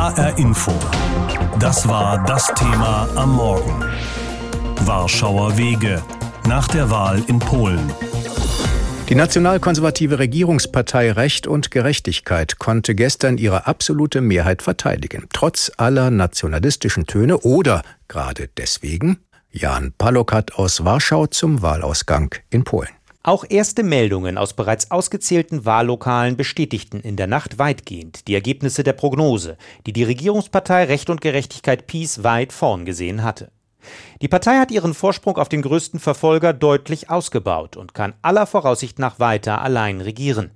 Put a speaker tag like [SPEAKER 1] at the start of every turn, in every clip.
[SPEAKER 1] HR Info. Das war das Thema am Morgen. Warschauer Wege. Nach der Wahl in Polen.
[SPEAKER 2] Die nationalkonservative Regierungspartei Recht und Gerechtigkeit konnte gestern ihre absolute Mehrheit verteidigen, trotz aller nationalistischen Töne oder gerade deswegen Jan Palokat aus Warschau zum Wahlausgang in Polen.
[SPEAKER 3] Auch erste Meldungen aus bereits ausgezählten Wahllokalen bestätigten in der Nacht weitgehend die Ergebnisse der Prognose, die die Regierungspartei Recht und Gerechtigkeit Peace weit vorn gesehen hatte. Die Partei hat ihren Vorsprung auf den größten Verfolger deutlich ausgebaut und kann aller Voraussicht nach weiter allein regieren.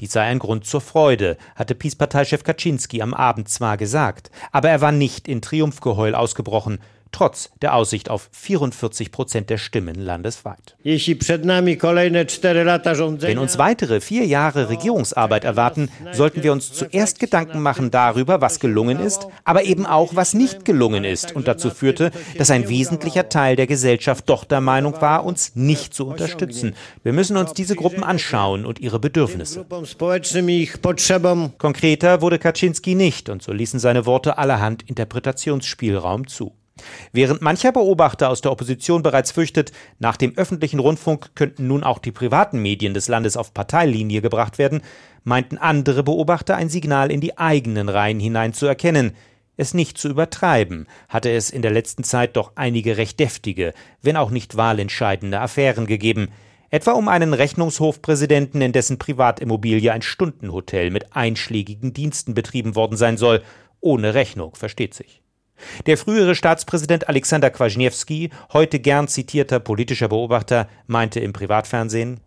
[SPEAKER 3] Dies sei ein Grund zur Freude, hatte Peace-Parteichef Kaczynski am Abend zwar gesagt, aber er war nicht in Triumphgeheul ausgebrochen, trotz der Aussicht auf 44 Prozent der Stimmen landesweit. Wenn uns weitere vier Jahre Regierungsarbeit erwarten, sollten wir uns zuerst Gedanken machen darüber, was gelungen ist, aber eben auch, was nicht gelungen ist und dazu führte, dass ein wesentlicher Teil der Gesellschaft doch der Meinung war, uns nicht zu unterstützen. Wir müssen uns diese Gruppen anschauen und ihre Bedürfnisse. Konkreter wurde Kaczynski nicht und so ließen seine Worte allerhand Interpretationsspielraum zu. Während mancher Beobachter aus der Opposition bereits fürchtet, nach dem öffentlichen Rundfunk könnten nun auch die privaten Medien des Landes auf Parteilinie gebracht werden, meinten andere Beobachter ein Signal in die eigenen Reihen hinein zu erkennen. Es nicht zu übertreiben, hatte es in der letzten Zeit doch einige recht deftige, wenn auch nicht wahlentscheidende Affären gegeben, etwa um einen Rechnungshofpräsidenten, in dessen Privatimmobilie ein Stundenhotel mit einschlägigen Diensten betrieben worden sein soll, ohne Rechnung, versteht sich. Der frühere Staatspräsident Alexander Kwasniewski, heute gern zitierter politischer Beobachter, meinte im Privatfernsehen,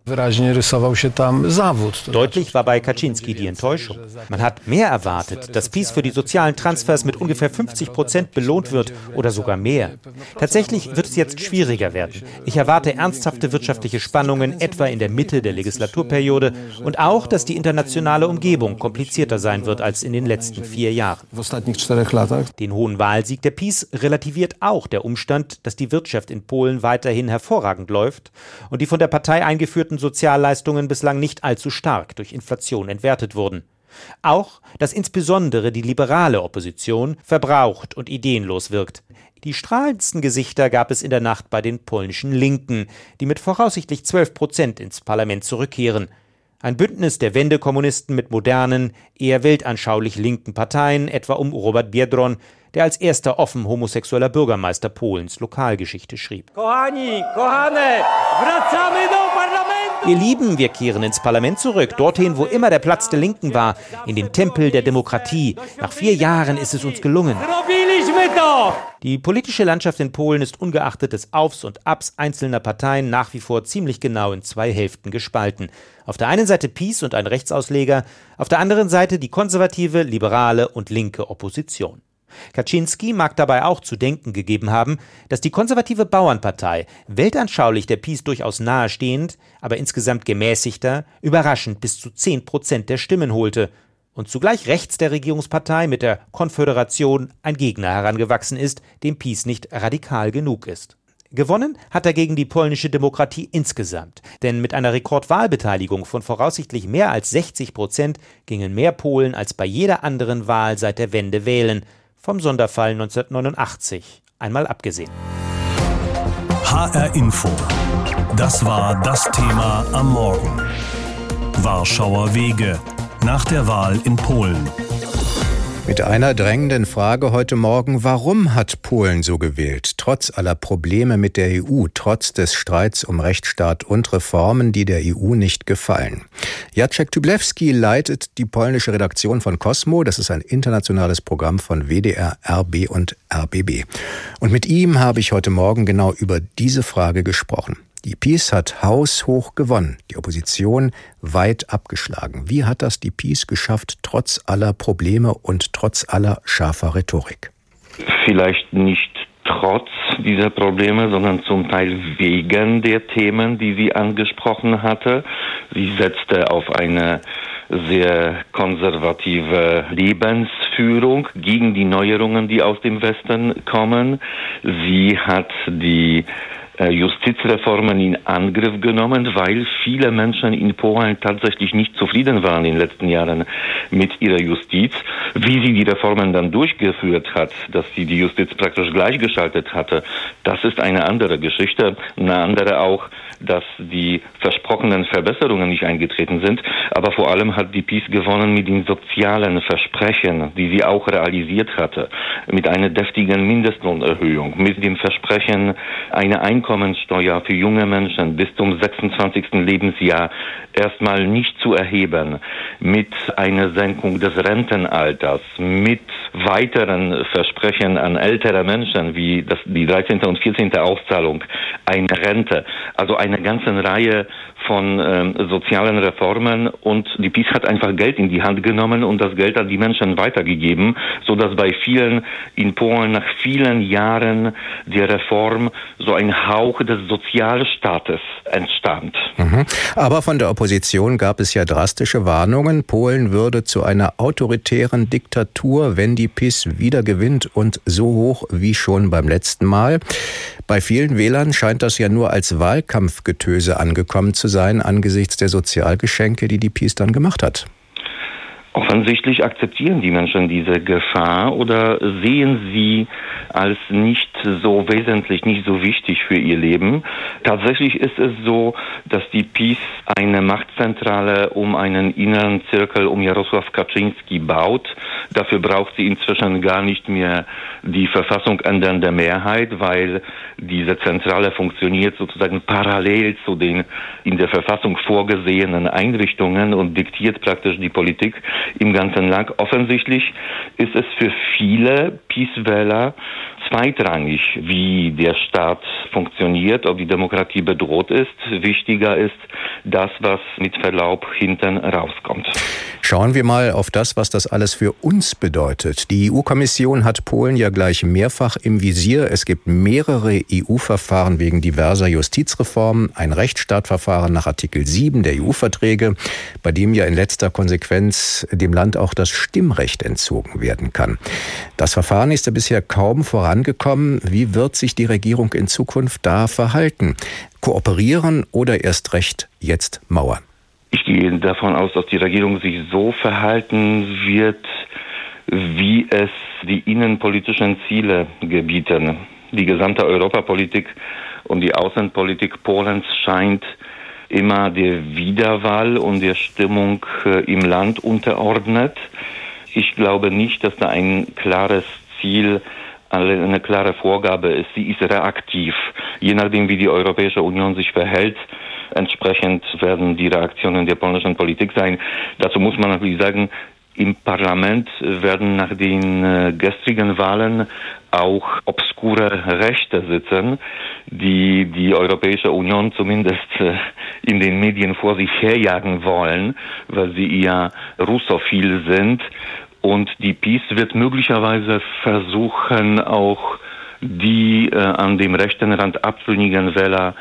[SPEAKER 3] Deutlich war bei Kaczynski die Enttäuschung. Man hat mehr erwartet, dass PiS für die sozialen Transfers mit ungefähr 50 Prozent belohnt wird oder sogar mehr. Tatsächlich wird es jetzt schwieriger werden. Ich erwarte ernsthafte wirtschaftliche Spannungen, etwa in der Mitte der Legislaturperiode und auch, dass die internationale Umgebung komplizierter sein wird als in den letzten vier Jahren. Den hohen Wahl Wahlsieg der PiS relativiert auch der Umstand, dass die Wirtschaft in Polen weiterhin hervorragend läuft und die von der Partei eingeführten Sozialleistungen bislang nicht allzu stark durch Inflation entwertet wurden. Auch, dass insbesondere die liberale Opposition verbraucht und ideenlos wirkt. Die strahlendsten Gesichter gab es in der Nacht bei den polnischen Linken, die mit voraussichtlich 12 Prozent ins Parlament zurückkehren. Ein Bündnis der Wendekommunisten mit modernen, eher weltanschaulich linken Parteien, etwa um Robert Biedron, der als erster offen homosexueller Bürgermeister Polens Lokalgeschichte schrieb. Kochani, kochane, wracamy do Ihr Lieben, wir kehren ins Parlament zurück, dorthin, wo immer der Platz der Linken war, in den Tempel der Demokratie. Nach vier Jahren ist es uns gelungen. Die politische Landschaft in Polen ist ungeachtet des Aufs und Abs einzelner Parteien nach wie vor ziemlich genau in zwei Hälften gespalten. Auf der einen Seite Peace und ein Rechtsausleger, auf der anderen Seite die konservative, liberale und linke Opposition. Kaczynski mag dabei auch zu denken gegeben haben, dass die konservative Bauernpartei, weltanschaulich der Peace durchaus nahestehend, aber insgesamt gemäßigter, überraschend bis zu 10 Prozent der Stimmen holte und zugleich rechts der Regierungspartei mit der Konföderation ein Gegner herangewachsen ist, dem Peace nicht radikal genug ist. Gewonnen hat dagegen die polnische Demokratie insgesamt, denn mit einer Rekordwahlbeteiligung von voraussichtlich mehr als 60 Prozent gingen mehr Polen als bei jeder anderen Wahl seit der Wende wählen, vom Sonderfall 1989 einmal abgesehen.
[SPEAKER 1] HR Info. Das war das Thema am Morgen. Warschauer Wege. Nach der Wahl in Polen.
[SPEAKER 2] Mit einer drängenden Frage heute Morgen, warum hat Polen so gewählt, trotz aller Probleme mit der EU, trotz des Streits um Rechtsstaat und Reformen, die der EU nicht gefallen? Jacek Tyblewski leitet die polnische Redaktion von Cosmo, das ist ein internationales Programm von WDR, RB und RBB. Und mit ihm habe ich heute Morgen genau über diese Frage gesprochen. Die PiS hat haushoch gewonnen, die Opposition weit abgeschlagen. Wie hat das die PiS geschafft, trotz aller Probleme und trotz aller scharfer Rhetorik?
[SPEAKER 4] Vielleicht nicht trotz dieser Probleme, sondern zum Teil wegen der Themen, die sie angesprochen hatte. Sie setzte auf eine sehr konservative Lebensführung gegen die Neuerungen, die aus dem Westen kommen. Sie hat die Justizreformen in Angriff genommen, weil viele Menschen in Polen tatsächlich nicht zufrieden waren in den letzten Jahren mit ihrer Justiz. Wie sie die Reformen dann durchgeführt hat, dass sie die Justiz praktisch gleichgeschaltet hatte, das ist eine andere Geschichte. Eine andere auch, dass die versprochenen Verbesserungen nicht eingetreten sind. Aber vor allem hat die PiS gewonnen mit den sozialen Versprechen, die sie auch realisiert hatte, mit einer deftigen Mindestlohnerhöhung, mit dem Versprechen, eine Einkommenssteuer für junge Menschen bis zum 26. Lebensjahr erstmal nicht zu erheben, mit einer Senkung des Rentenalters, mit weiteren Versprechen an ältere Menschen wie das, die 13. und 14. Auszahlung, eine Rente, also eine ganze Reihe von ähm, sozialen Reformen und die PiS hat einfach Geld in die Hand genommen und das Geld an die Menschen weitergegeben, so dass bei vielen in Polen nach vielen Jahren der Reform so ein Hauch des Sozialstaates entstand.
[SPEAKER 2] Mhm. Aber von der Opposition gab es ja drastische Warnungen. Polen würde zu einer autoritären Diktatur, wenn die PiS wieder gewinnt und so hoch wie schon beim letzten Mal. Bei vielen Wählern scheint das ja nur als Wahlkampfgetöse angekommen zu sein angesichts der Sozialgeschenke, die die PiS dann gemacht hat.
[SPEAKER 4] Offensichtlich akzeptieren die Menschen diese Gefahr oder sehen sie als nicht so wesentlich, nicht so wichtig für ihr Leben. Tatsächlich ist es so, dass die PiS eine Machtzentrale um einen inneren Zirkel um Jarosław Kaczynski baut. Dafür braucht sie inzwischen gar nicht mehr die Verfassung ändernde Mehrheit, weil diese Zentrale funktioniert sozusagen parallel zu den in der Verfassung vorgesehenen Einrichtungen und diktiert praktisch die Politik im ganzen Land. Offensichtlich ist es für viele Peace-Wähler zweitrangig, wie der Staat funktioniert, ob die Demokratie bedroht ist. Wichtiger ist das, was mit Verlaub hinten rauskommt.
[SPEAKER 2] Schauen wir mal auf das, was das alles für uns bedeutet. Die EU-Kommission hat Polen ja gleich mehrfach im Visier. Es gibt mehrere EU-Verfahren wegen diverser Justizreformen, ein Rechtsstaatverfahren nach Artikel 7 der EU-Verträge, bei dem ja in letzter Konsequenz dem Land auch das Stimmrecht entzogen werden kann. Das Verfahren ist ja bisher kaum vorangekommen. Wie wird sich die Regierung in Zukunft da verhalten? Kooperieren oder erst recht jetzt mauern?
[SPEAKER 4] Ich gehe davon aus, dass die Regierung sich so verhalten wird, wie es die innenpolitischen Ziele gebieten. Die gesamte Europapolitik und die Außenpolitik Polens scheint immer der Wiederwahl und der Stimmung äh, im Land unterordnet. Ich glaube nicht, dass da ein klares Ziel, eine klare Vorgabe ist. Sie ist reaktiv. Je nachdem, wie die Europäische Union sich verhält, entsprechend werden die Reaktionen der polnischen Politik sein. Dazu muss man natürlich sagen, im Parlament werden nach den äh, gestrigen Wahlen auch obskure Rechte sitzen, die die Europäische Union zumindest äh, in den Medien vor sich herjagen wollen, weil sie eher russophil sind. Und die PiS wird möglicherweise versuchen, auch die äh, an dem rechten Rand abtrünnigen Wähler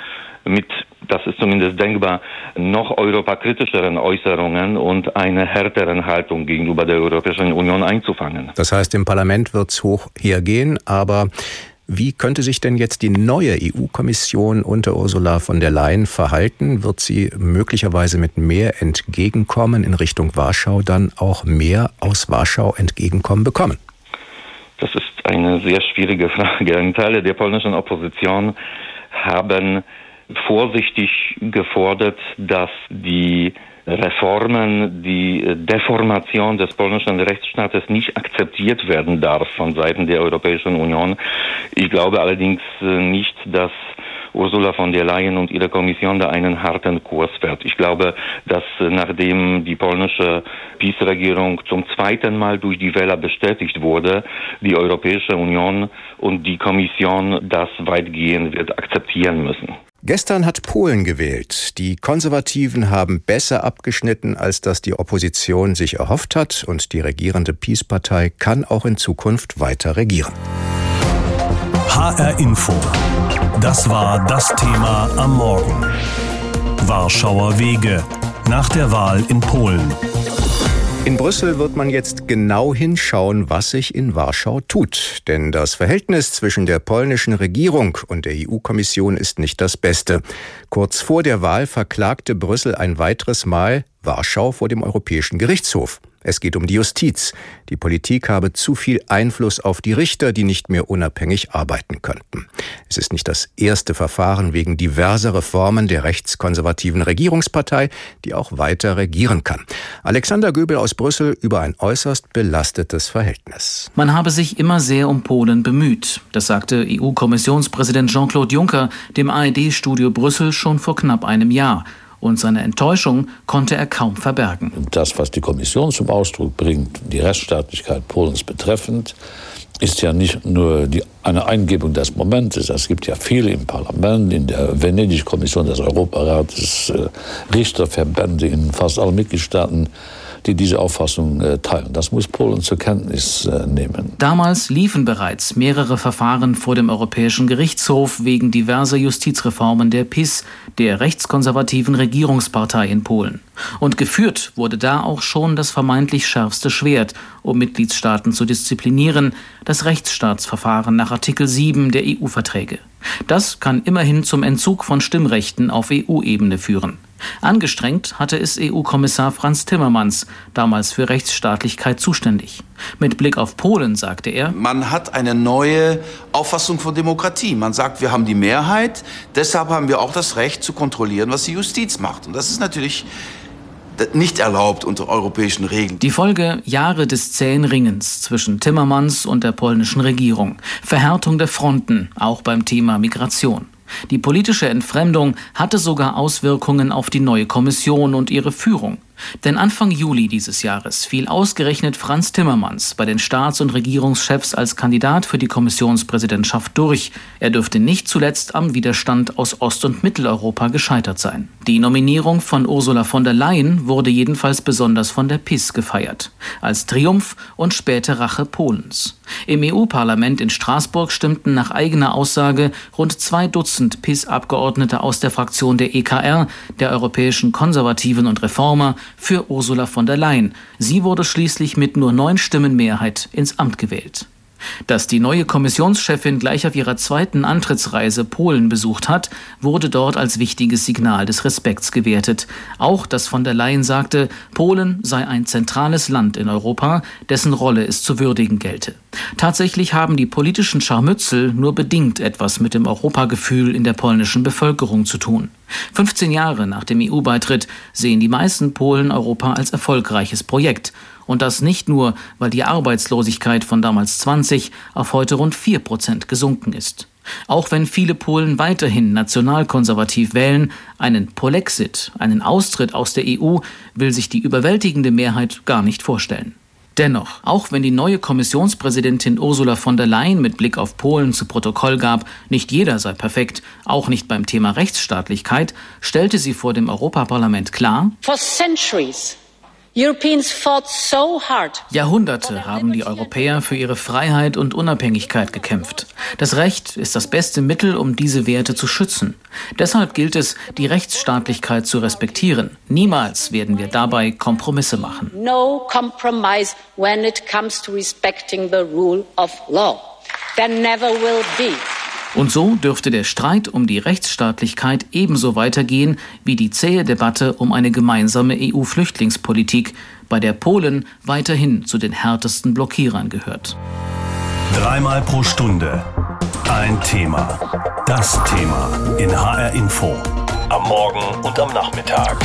[SPEAKER 4] mit, das ist zumindest denkbar, noch europakritischeren Äußerungen und einer härteren Haltung gegenüber der Europäischen Union einzufangen.
[SPEAKER 2] Das heißt, im Parlament wird es hoch hergehen, aber wie könnte sich denn jetzt die neue EU-Kommission unter Ursula von der Leyen verhalten? Wird sie möglicherweise mit mehr Entgegenkommen in Richtung Warschau dann auch mehr aus Warschau Entgegenkommen bekommen?
[SPEAKER 4] Das ist eine sehr schwierige Frage. Ein Teil der polnischen Opposition haben vorsichtig gefordert, dass die Reformen, die Deformation des polnischen Rechtsstaates nicht akzeptiert werden darf von Seiten der Europäischen Union. Ich glaube allerdings nicht, dass Ursula von der Leyen und ihre Kommission da einen harten Kurs fährt. Ich glaube, dass nachdem die polnische PiS-Regierung zum zweiten Mal durch die Wähler bestätigt wurde, die Europäische Union und die Kommission das weitgehend wird akzeptieren müssen.
[SPEAKER 2] Gestern hat Polen gewählt. Die Konservativen haben besser abgeschnitten, als das die Opposition sich erhofft hat, und die regierende Peace-Partei kann auch in Zukunft weiter regieren.
[SPEAKER 1] HR Info. Das war das Thema am Morgen. Warschauer Wege nach der Wahl in Polen.
[SPEAKER 2] In Brüssel wird man jetzt genau hinschauen, was sich in Warschau tut. Denn das Verhältnis zwischen der polnischen Regierung und der EU-Kommission ist nicht das beste. Kurz vor der Wahl verklagte Brüssel ein weiteres Mal Warschau vor dem Europäischen Gerichtshof. Es geht um die Justiz. Die Politik habe zu viel Einfluss auf die Richter, die nicht mehr unabhängig arbeiten könnten. Es ist nicht das erste Verfahren wegen diverser Reformen der rechtskonservativen Regierungspartei, die auch weiter regieren kann. Alexander Göbel aus Brüssel über ein äußerst belastetes Verhältnis.
[SPEAKER 5] Man habe sich immer sehr um Polen bemüht. Das sagte EU-Kommissionspräsident Jean-Claude Juncker dem ARD-Studio Brüssel schon vor knapp einem Jahr und seine Enttäuschung konnte er kaum verbergen.
[SPEAKER 6] Das, was die Kommission zum Ausdruck bringt, die Rechtsstaatlichkeit Polens betreffend, ist ja nicht nur die, eine Eingebung des Momentes. Es gibt ja viele im Parlament, in der Venedig-Kommission des Europarates, äh, Richterverbände in fast allen Mitgliedstaaten, die diese Auffassung äh, teilen. Das muss Polen zur Kenntnis äh, nehmen.
[SPEAKER 5] Damals liefen bereits mehrere Verfahren vor dem Europäischen Gerichtshof wegen diverser Justizreformen der PIS, der rechtskonservativen Regierungspartei in Polen. Und geführt wurde da auch schon das vermeintlich schärfste Schwert, um Mitgliedstaaten zu disziplinieren, das Rechtsstaatsverfahren nach Artikel 7 der EU-Verträge. Das kann immerhin zum Entzug von Stimmrechten auf EU-Ebene führen. Angestrengt hatte es EU-Kommissar Franz Timmermans, damals für Rechtsstaatlichkeit zuständig. Mit Blick auf Polen sagte er,
[SPEAKER 7] man hat eine neue Auffassung von Demokratie. Man sagt, wir haben die Mehrheit, deshalb haben wir auch das Recht zu kontrollieren, was die Justiz macht. Und das ist natürlich nicht erlaubt unter europäischen Regeln.
[SPEAKER 5] Die Folge Jahre des zähen Ringens zwischen Timmermans und der polnischen Regierung. Verhärtung der Fronten, auch beim Thema Migration. Die politische Entfremdung hatte sogar Auswirkungen auf die neue Kommission und ihre Führung. Denn Anfang Juli dieses Jahres fiel ausgerechnet Franz Timmermans bei den Staats- und Regierungschefs als Kandidat für die Kommissionspräsidentschaft durch. Er dürfte nicht zuletzt am Widerstand aus Ost- und Mitteleuropa gescheitert sein. Die Nominierung von Ursula von der Leyen wurde jedenfalls besonders von der PIS gefeiert. Als Triumph und späte Rache Polens. Im EU-Parlament in Straßburg stimmten nach eigener Aussage rund zwei Dutzend PIS-Abgeordnete aus der Fraktion der EKR, der Europäischen Konservativen und Reformer, für Ursula von der Leyen. Sie wurde schließlich mit nur neun Stimmen Mehrheit ins Amt gewählt. Dass die neue Kommissionschefin gleich auf ihrer zweiten Antrittsreise Polen besucht hat, wurde dort als wichtiges Signal des Respekts gewertet. Auch, dass von der Leyen sagte, Polen sei ein zentrales Land in Europa, dessen Rolle es zu würdigen gelte. Tatsächlich haben die politischen Scharmützel nur bedingt etwas mit dem Europagefühl in der polnischen Bevölkerung zu tun. 15 Jahre nach dem EU-Beitritt sehen die meisten Polen Europa als erfolgreiches Projekt. Und das nicht nur, weil die Arbeitslosigkeit von damals 20 auf heute rund 4 Prozent gesunken ist. Auch wenn viele Polen weiterhin nationalkonservativ wählen, einen Polexit, einen Austritt aus der EU, will sich die überwältigende Mehrheit gar nicht vorstellen. Dennoch, auch wenn die neue Kommissionspräsidentin Ursula von der Leyen mit Blick auf Polen zu Protokoll gab, nicht jeder sei perfekt, auch nicht beim Thema Rechtsstaatlichkeit, stellte sie vor dem Europaparlament klar, For centuries Jahrhunderte haben die Europäer für ihre Freiheit und Unabhängigkeit gekämpft. Das Recht ist das beste Mittel, um diese Werte zu schützen. Deshalb gilt es, die Rechtsstaatlichkeit zu respektieren. Niemals werden wir dabei Kompromisse machen. No compromise when it comes to respecting the rule of law. There never will be. Und so dürfte der Streit um die Rechtsstaatlichkeit ebenso weitergehen wie die zähe Debatte um eine gemeinsame EU-Flüchtlingspolitik, bei der Polen weiterhin zu den härtesten Blockierern gehört.
[SPEAKER 1] Dreimal pro Stunde ein Thema. Das Thema in HR Info. Am Morgen und am Nachmittag.